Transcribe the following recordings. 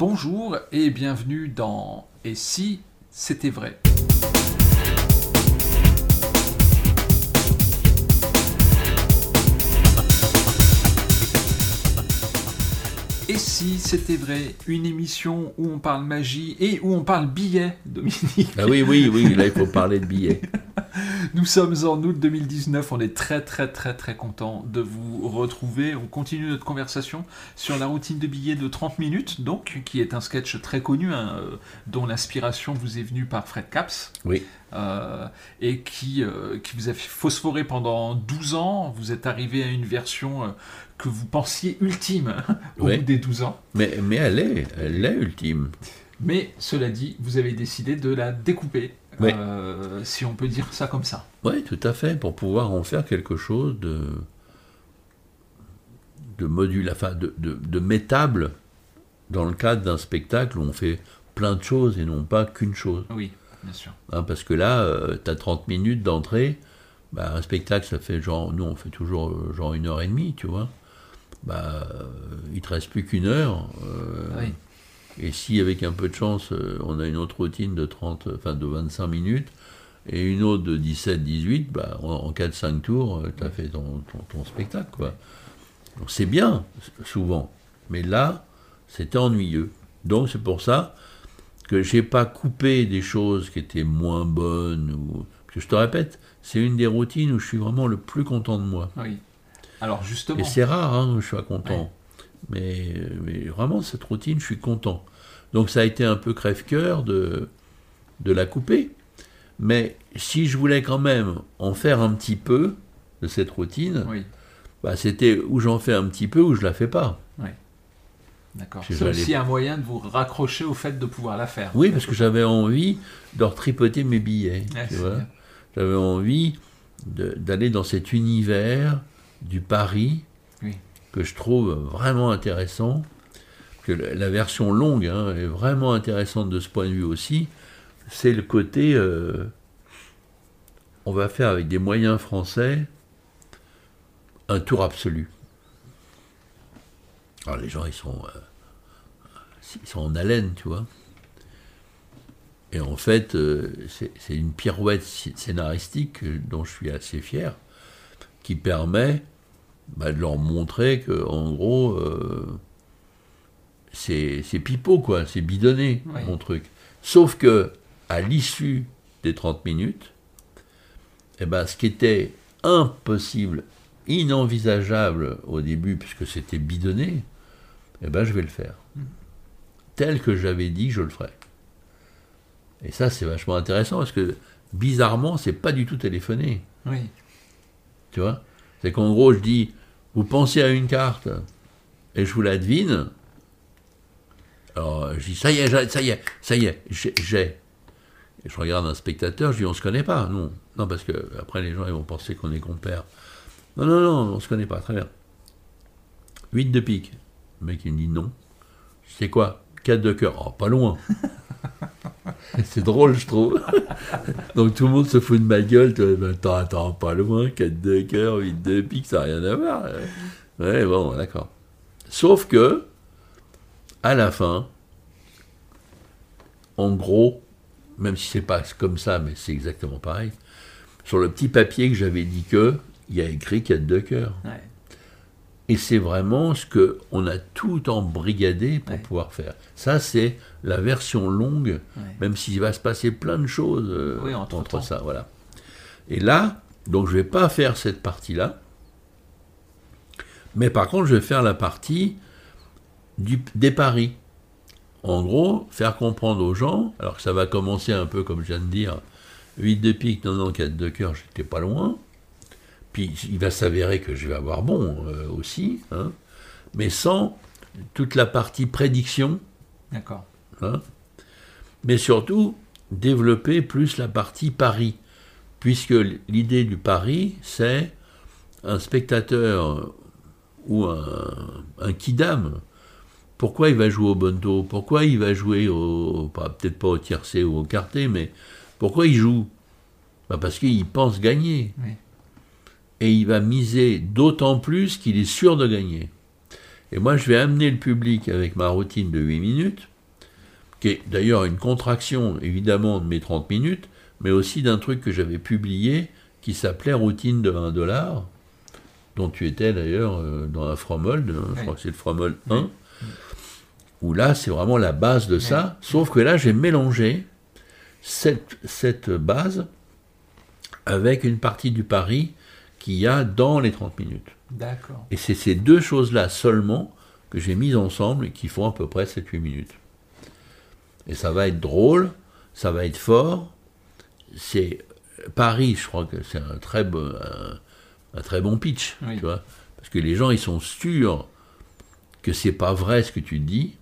Bonjour et bienvenue dans Et si c'était vrai? Et si c'était vrai, une émission où on parle magie et où on parle billets, Dominique. Ah oui, oui, oui, là il faut parler de billets. Nous sommes en août 2019, on est très très très très content de vous retrouver. On continue notre conversation sur la routine de billets de 30 minutes, donc, qui est un sketch très connu, hein, euh, dont l'inspiration vous est venue par Fred Caps. Oui. Euh, et qui, euh, qui vous a phosphoré pendant 12 ans. Vous êtes arrivé à une version euh, que vous pensiez ultime au Oui. bout des 12 ans. Mais, mais elle est, elle est ultime. Mais cela dit, vous avez décidé de la découper, Oui. euh, si on peut dire ça comme ça. Oui, tout à fait, pour pouvoir en faire quelque chose de, de module, enfin de, de, de métable dans le cadre d'un spectacle où on fait plein de choses et non pas qu'une chose. Oui, bien sûr. Hein, parce que là, tu as 30 minutes d'entrée, bah, un spectacle, ça fait genre, nous on fait toujours euh, genre une heure et demie, tu vois. Bah, euh, il te reste plus qu'une heure. euh, Oui. Et si avec un peu de chance, euh, on a une autre routine de 30, enfin de 25 minutes, et une autre de 17-18, bah, en, en 4-5 tours, tu as fait ton, ton- ton spectacle. Quoi. Donc c'est bien, souvent. Mais là, c'était ennuyeux. Donc c'est pour ça que j'ai pas coupé des choses qui étaient moins bonnes. Ou... Que je te répète, c'est une des routines où je suis vraiment le plus content de moi. Oui. Alors justement, Et c'est rare hein, où je sois content. Mais, mais vraiment, cette routine, je suis content. Donc ça a été un peu crève-cœur de, de la couper. Mais si je voulais quand même en faire un petit peu de cette routine, oui, bah, c'était où j'en fais un petit peu ou je la fais pas. d'accord. C'est aussi un moyen de vous raccrocher au fait de pouvoir la faire. Oui, parce que j'avais envie de retripoter mes billets. J'avais envie d'aller dans cet univers du Paris Oui. Que je trouve vraiment intéressant. Que la version longue hein, est vraiment intéressante de ce point de vue aussi. C'est le côté, euh, on va faire avec des moyens français un tour absolu. Alors les gens, ils sont, euh, ils sont en haleine, tu vois. Et en fait, euh, c'est une pirouette sc- scénaristique dont je suis assez fier, qui permet bah, de leur montrer que, en gros, euh, c'est pipeau, quoi, c'est bidonné, mon truc. Sauf que, à l'issue des 30 minutes, eh ben, ce qui était impossible, inenvisageable au début, puisque c'était bidonné, eh ben, je vais le faire. Tel que j'avais dit, je le ferai. Et ça, c'est vachement intéressant parce que bizarrement, c'est pas du tout téléphoné. Oui, Tu vois? C'est qu'en gros, je dis, vous pensez à une carte et je vous la devine. Alors, je dis, ça y est, ça y est, ça y est, j'ai. Et je regarde un spectateur, je dis, on se connaît pas. Non, non, parce que après les gens ils vont penser qu'on est compères. Non, non, non, on se connaît pas, très bien. 8 de pique. Le mec, il me dit non. C'est quoi? 4 de cœur. Oh, pas loin. C'est drôle, je trouve. Donc tout le monde se fout de ma gueule. Attends, attends, pas loin, 4 de cœur, 8 de pique, ça n'a rien à voir. Ouais, bon, d'accord. Sauf que, à la fin, en gros, même si c'est pas comme ça, mais c'est exactement pareil, sur le petit papier que j'avais dit que, il y a écrit 4 de cœur. Et c'est vraiment ce que on a tout embrigadé pour Ouais. pouvoir faire. Ça, c'est la version longue, Ouais. même s'il va se passer plein de choses euh, Oui, entre-temps. ça. Voilà. Et là, donc je vais pas faire cette partie-là, mais par contre, je vais faire la partie du, des paris. En gros, faire comprendre aux gens, alors que ça va commencer un peu comme je viens de dire, 8 de pique, non, non, 4 de cœur, j'étais pas loin. Puis il va s'avérer que je vais avoir bon euh, aussi, hein, mais sans toute la partie prédiction, D'accord. hein, mais surtout développer plus la partie pari, puisque l'idée du pari, c'est un spectateur ou un, un kidam. Pourquoi il va jouer au bonto Pourquoi il va jouer au, peut-être pas au tiercé ou au quarté, mais pourquoi il joue? Bah Parce qu'il pense gagner. Oui. Et il va miser d'autant plus qu'il est sûr de gagner. Et moi, je vais amener le public avec ma routine de 8 minutes qui est d'ailleurs une contraction évidemment de mes 30 minutes, mais aussi d'un truc que j'avais publié qui s'appelait Routine de 1 dollar, dont tu étais d'ailleurs euh, dans un Fromold, euh, je Oui. crois que c'est le Fromold 1, où là c'est vraiment la base de ça, sauf que là j'ai mélangé cette, cette base avec une partie du pari qu'il y a dans les 30 minutes. D'accord. Et c'est ces deux choses-là seulement que j'ai mises ensemble et qui font à peu près 7-8 minutes. Et ça va être drôle, ça va être fort. C'est Paris, je crois que c'est un très bon, un, un très bon pitch, Oui. tu vois, parce que les gens ils sont sûrs que c'est pas vrai ce que tu dis.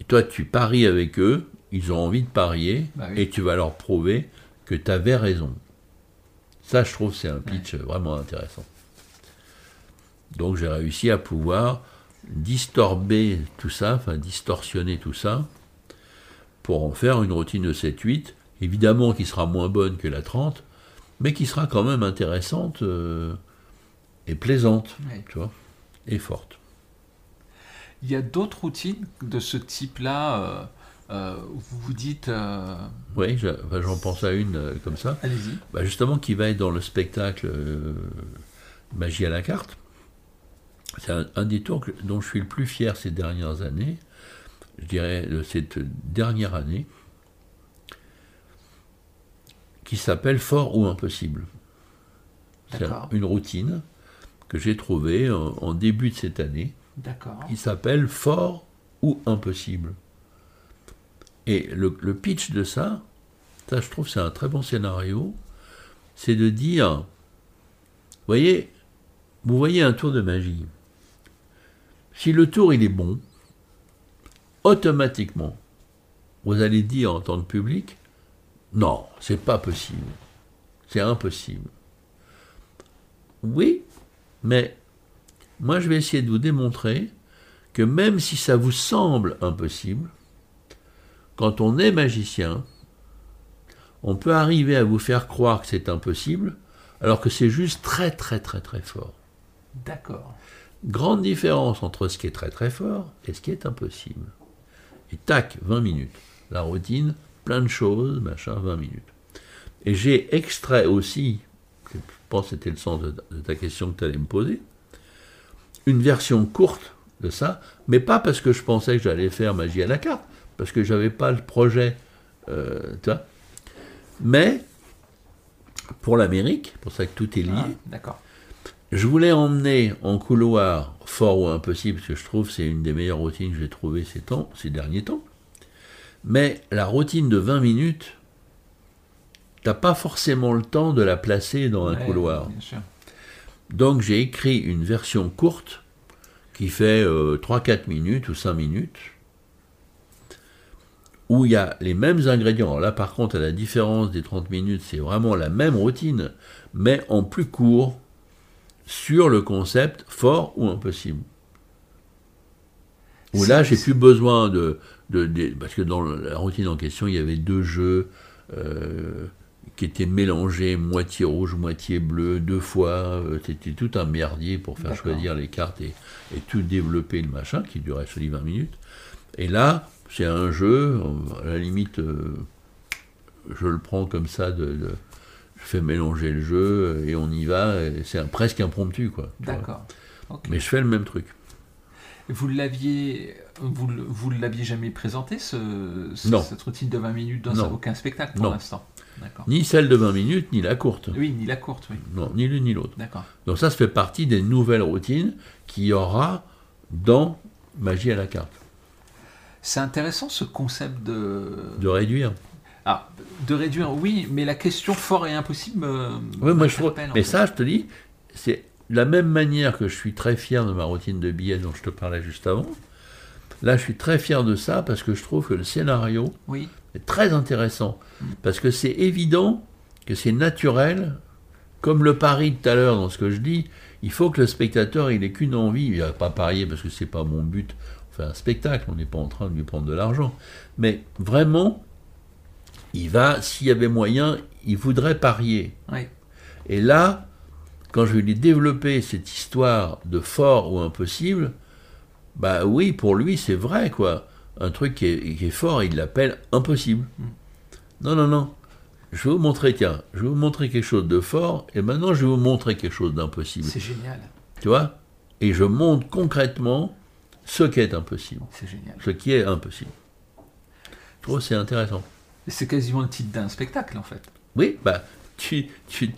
Et toi tu paries avec eux, ils ont envie de parier Bah oui. et tu vas leur prouver que tu avais raison. Ça, je trouve, c'est un pitch vraiment intéressant. Donc, j'ai réussi à pouvoir distorber tout ça, enfin distorsionner tout ça, pour en faire une routine de 7-8, évidemment qui sera moins bonne que la 30, mais qui sera quand même intéressante euh, et plaisante, tu vois, et forte. Il y a d'autres routines de ce type-là euh, euh, vous vous dites. euh, Oui, je- j'en pense à une euh, comme ça. Allez-y. Bah, justement qui va être dans le spectacle Magie à la carte. C'est un, un des tours que- dont je suis le plus fier ces dernières années, je dirais de cette dernière année, qui s'appelle Fort ou Impossible. C'est une routine que j'ai trouvée en, en début de cette année, D'accord. qui s'appelle Fort ou Impossible. Et le, pitch de ça, ça je trouve c'est un très bon scénario, c'est de dire, voyez, vous voyez un tour de magie. Si le tour il est bon, automatiquement, vous allez dire en tant que public, non, c'est pas possible, c'est impossible. Oui, mais moi je vais essayer de vous démontrer que même si ça vous semble impossible, quand on est magicien, on peut arriver à vous faire croire que c'est impossible, alors que c'est juste très très très très fort. D'accord. Grande différence entre ce qui est très très fort et ce qui est impossible. Et tac, 20 minutes. La routine, plein de choses, machin, 20 minutes. Et j'ai extrait aussi, je pense que c'était le sens de, de ta question que tu allais me poser, une version courte de ça, mais pas parce que je pensais que j'allais faire magie à la carte, parce que j'avais pas le projet, euh, tu vois. Mais pour l'Amérique, pour ça que tout est lié, Ah, D'accord. je voulais emmener en couloir fort ou impossible, parce que je trouve que c'est une des meilleures routines que j'ai trouvées ces, temps, ces derniers temps. Mais la routine de 20 minutes, t'as pas forcément le temps de la placer dans un Ouais, couloir. Bien sûr. Donc j'ai écrit une version courte qui fait euh, 3-4 minutes ou 5 minutes, où il y a les mêmes ingrédients. Alors là par contre, à la différence des 30 minutes, c'est vraiment la même routine, mais en plus court, sur le concept fort ou impossible. Où là, j'ai plus besoin de, de, de- Parce que dans la routine en question, il y avait deux jeux euh, qui étaient mélangés, moitié rouge, moitié bleu, deux fois. euh, C'était tout un merdier pour faire choisir les cartes et, et tout développer le machin, qui durait seulement 20 minutes. Et là, c'est un jeu, à la limite, euh, je le prends comme ça, de, de- je fais mélanger le jeu et on y va, c'est un- presque impromptu, quoi. D'accord. Mais je fais le même truc. Vous l'aviez, vous, l'aviez jamais présenté ce, ce- Non. cette routine de 20 minutes dans Non. aucun spectacle pour Non. l'instant. D'accord. Ni celle de 20 minutes, ni la courte. Oui, ni la courte, oui. Non, ni l'une ni l'autre. D'accord. Donc ça, ça fait partie des nouvelles routines qu'il y aura dans Magie à la carte. C'est intéressant ce concept de De réduire. ah, de réduire. Oui, mais la question fort et impossible. me- Oui, moi je trouve. Mais fait. ça, je te dis, c'est de la même manière que je suis très fier de ma routine de billets dont je te parlais juste avant. Là, je suis très fier de ça parce que je trouve que le scénario Oui. est très intéressant. Parce que c'est évident que c'est naturel. Comme le pari de tout à l'heure dans ce que je dis, il faut que le spectateur il ait qu'une envie. Il va pas parier parce que c'est pas mon but. Fait un spectacle, on n'est pas en train de lui prendre de l'argent. Mais vraiment, il va, s'il y avait moyen, il voudrait parier. Oui. Et là, quand je lui ai développé cette histoire de fort ou impossible, bah oui, pour lui, c'est vrai, quoi. un truc qui est, qui est fort, il l'appelle impossible. Mm. Non, non, non. Je vais vous montrer, tiens, je vais vous montrer quelque chose de fort, et maintenant je vais vous montrer quelque chose d'impossible. C'est génial. Tu vois? Et je montre concrètement ce qui est impossible. C'est génial. Ce qui est impossible. Je trouve que c'est intéressant. C'est quasiment le titre d'un spectacle, en fait. Oui, bah, tu, tu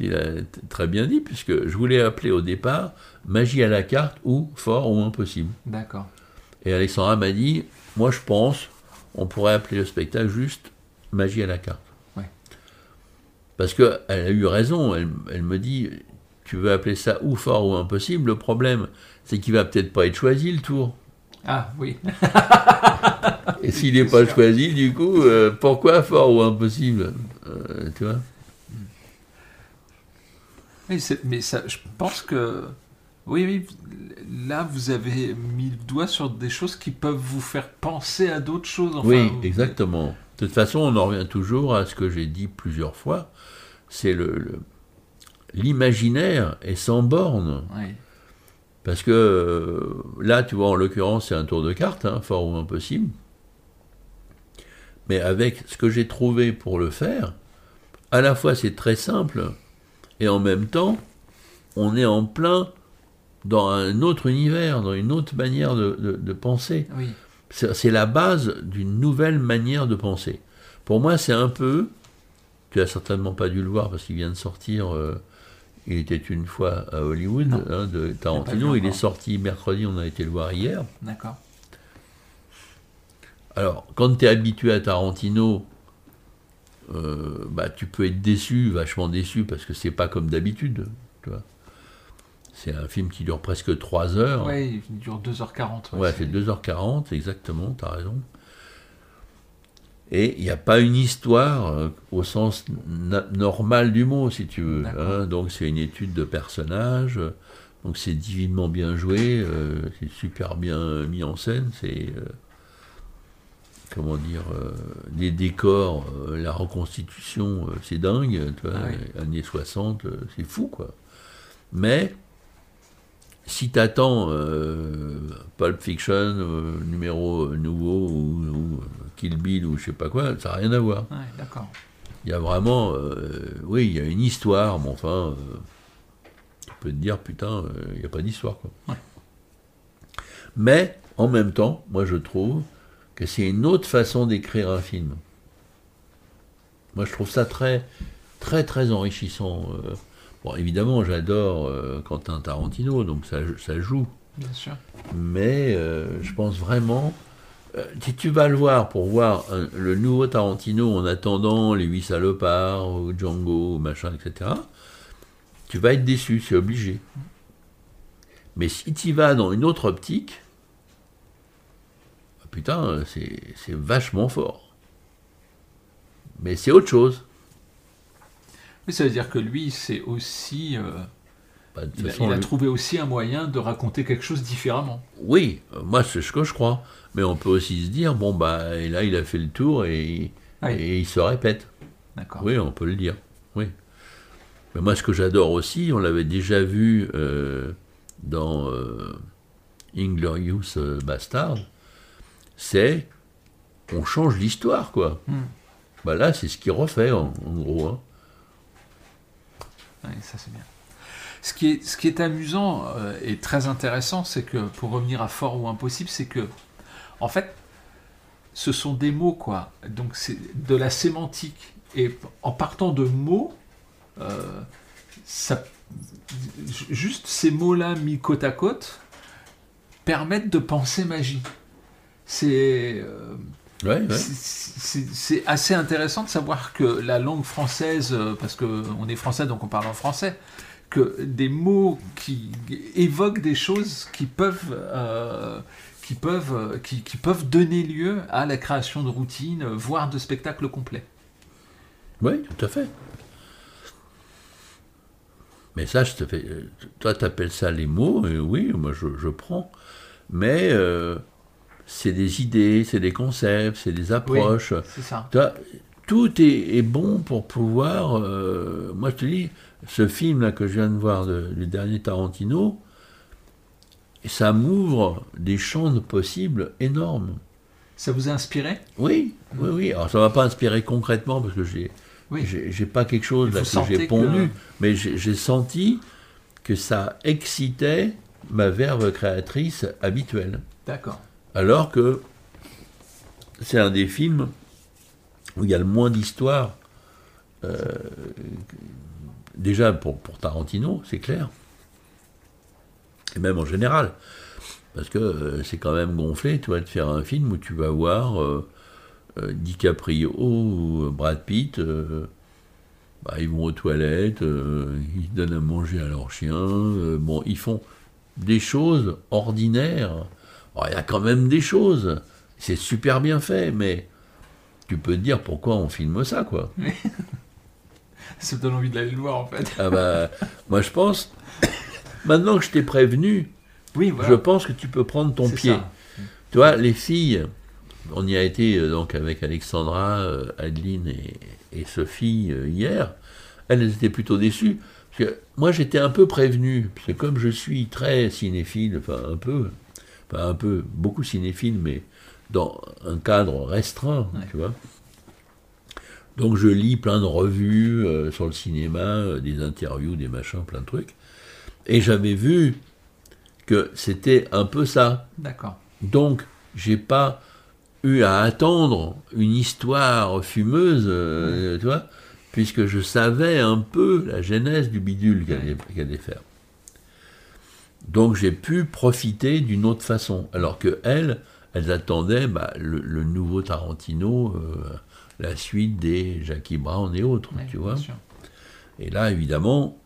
l'as très bien dit, puisque je voulais appeler au départ magie à la carte ou fort ou impossible. D'accord. Et Alexandra m'a dit, moi je pense, on pourrait appeler le spectacle juste magie à la carte. Ouais. Parce qu'elle a eu raison, elle, elle me dit, tu veux appeler ça ou fort ou impossible, le problème c'est qu'il va peut-être pas être choisi le tour. Ah, oui. Et s'il n'est pas sûr. choisi, du coup, euh, pourquoi fort ou impossible Euh, Tu vois? Oui, c'est- mais ça, je pense que. Oui, oui, là, vous avez mis le doigt sur des choses qui peuvent vous faire penser à d'autres choses. enfin, Oui, exactement. De toute façon, on en revient toujours à ce que j'ai dit plusieurs fois, c'est le le- l'imaginaire est sans borne. Parce que euh, là, tu vois, en l'occurrence, c'est un tour de carte, hein, fort ou impossible. Mais avec ce que j'ai trouvé pour le faire, à la fois c'est très simple, et en même temps, on est en plein dans un autre univers, dans une autre manière de- de- de penser. oui. C'est la base d'une nouvelle manière de penser. Pour moi, c'est un peu, tu as certainement pas dû le voir parce qu'il vient de sortir, euh, il était une fois à Hollywood, hein, de Tarantino, il est sorti mercredi, on a été le voir hier. D'accord. Alors, quand tu es habitué à Tarantino, euh, bah, tu peux être déçu, vachement déçu, parce que c'est pas comme d'habitude. tu. C'est un film qui dure presque 3 heures. Oui, il dure 2h40. Ouais, c'est 2h40, exactement, t'as raison. Et il n'y a pas une histoire euh, au sens normal du mot, si tu veux. Hein. donc c'est une étude de personnages, euh, donc c'est divinement bien joué, euh, c'est super bien mis en scène, c'est... euh, comment dire, les décors, la reconstitution, c'est dingue, tu vois, Ah oui. années 60, euh, c'est fou, quoi. Mais, si t'attends euh, Pulp Fiction, euh, numéro euh, nouveau, ou, ou, euh, Kill Bill, ou je sais pas quoi, ça n'a rien à voir. Ouais, d'accord. Il y a vraiment, oui, il y a une histoire, mais enfin, tu peux te dire, putain, il n'y a pas d'histoire, quoi. Ouais. Mais, en même temps, moi je trouve que c'est une autre façon d'écrire un film. Moi je trouve ça très, très, très enrichissant. Bon, évidemment, j'adore euh, Quentin Tarantino, donc ça, ça joue. Bien sûr. Mais euh, je pense vraiment. euh, si tu vas le voir pour voir le nouveau Tarantino en attendant les huit salopards, ou Django, ou machin, etc., tu vas être déçu, c'est obligé. Mais si tu vas dans une autre optique, ah, putain, c'est vachement fort. Mais c'est autre chose. Mais ça veut dire que lui, c'est aussi. euh, Bah, il, a, façon, il a lui- trouvé aussi un moyen de raconter quelque chose différemment. Oui, euh, moi c'est ce que je crois. Mais on peut aussi se dire, bon, bah, et là il a fait le tour et, il se répète. D'accord. Oui, on peut le dire. Oui. Mais moi, ce que j'adore aussi, on l'avait déjà vu euh, dans euh, Inglorious Bastard, c'est on change l'histoire, quoi. Hmm. Bah là, c'est ce qu'il refait, en, en gros. hein. Ouais, ça c'est bien. Ce qui est, amusant euh, et très intéressant, c'est que pour revenir à fort ou impossible, c'est que en fait, ce sont des mots quoi. Donc c'est de la sémantique et en partant de mots, euh, juste ces mots-là mis côte à côte permettent de penser magie. C'est euh, Ouais, ouais. c'est- assez intéressant de savoir que la langue française, euh, parce qu'on est français donc on parle en français, que des mots qui évoquent des choses qui peuvent, euh, qui peuvent, euh, qui, qui peuvent donner lieu à la création de routines, voire de spectacles complets. Oui, tout à fait. Mais ça, je te fais. Toi, tu appelles ça les mots, et oui, moi, je, je prends. Mais euh, c'est des idées, c'est des concepts, c'est des approches. C'est ça. Toi, tout est, est bon pour pouvoir. euh, moi, je te dis, ce film-là que je viens de voir, de- du dernier Tarantino, ça m'ouvre des champs de possibles énormes. Ça vous a inspiré? Oui, oui, oui. Alors ça m'a pas inspiré concrètement parce que j'ai Oui. j'ai j'ai pas quelque chose là que j'ai pondu, que- mais j'ai senti que ça excitait ma verve créatrice habituelle. D'accord. Alors que c'est un des films où il y a le moins d'histoire. euh, déjà pour, Tarantino, c'est clair. Et même en général. Parce que euh, c'est quand même gonflé, tu vois, de faire un film où tu vas voir euh, DiCaprio ou Brad Pitt. bah, ils vont aux toilettes, ils donnent à manger à leur chien. euh, bon, ils font des choses ordinaires. Alors, Il y a quand même des choses. C'est super bien fait, mais tu peux te dire pourquoi on filme ça, quoi. Ça me donne envie d'aller le voir en fait. Ah bah, moi je pense, maintenant que je t'ai prévenu, Oui, voilà. je pense que tu peux prendre ton pied. ça. Tu vois, les filles, on y a été euh, donc avec Alexandra, euh, Adeline et, et Sophie euh, hier, elles étaient plutôt déçues. Parce que moi j'étais un peu prévenu, parce que comme je suis très cinéphile, enfin un peu, enfin un peu, beaucoup cinéphile, mais dans un cadre restreint, Ouais. tu vois. Donc je lis plein de revues euh, sur le cinéma, euh, des interviews, des machins, plein de trucs. Et j'avais vu que c'était un peu ça. D'accord. Donc, j'ai pas eu à attendre une histoire fumeuse, euh, tu vois, puisque je savais un peu la genèse du bidule qu'elle allait faire. Donc, j'ai pu profiter d'une autre façon. Alors que elles, elles attendaient bah, le, le nouveau Tarantino, euh, la suite des Jackie Brown et autres, Ouais, tu vois. sûr. Et là, évidemment,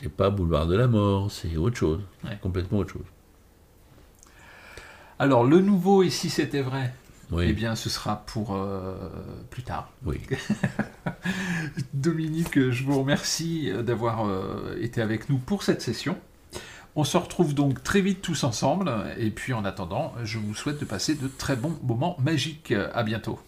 c'est pas Boulevard de la Mort, c'est autre chose, Ouais. complètement autre chose. Alors, le nouveau, et si c'était vrai Oui, Eh bien, ce sera pour euh, plus tard. oui. Dominique, je vous remercie d'avoir euh, été avec nous pour cette session. On se retrouve donc très vite tous ensemble. Et puis, en attendant, je vous souhaite de passer de très bons moments magiques. À bientôt.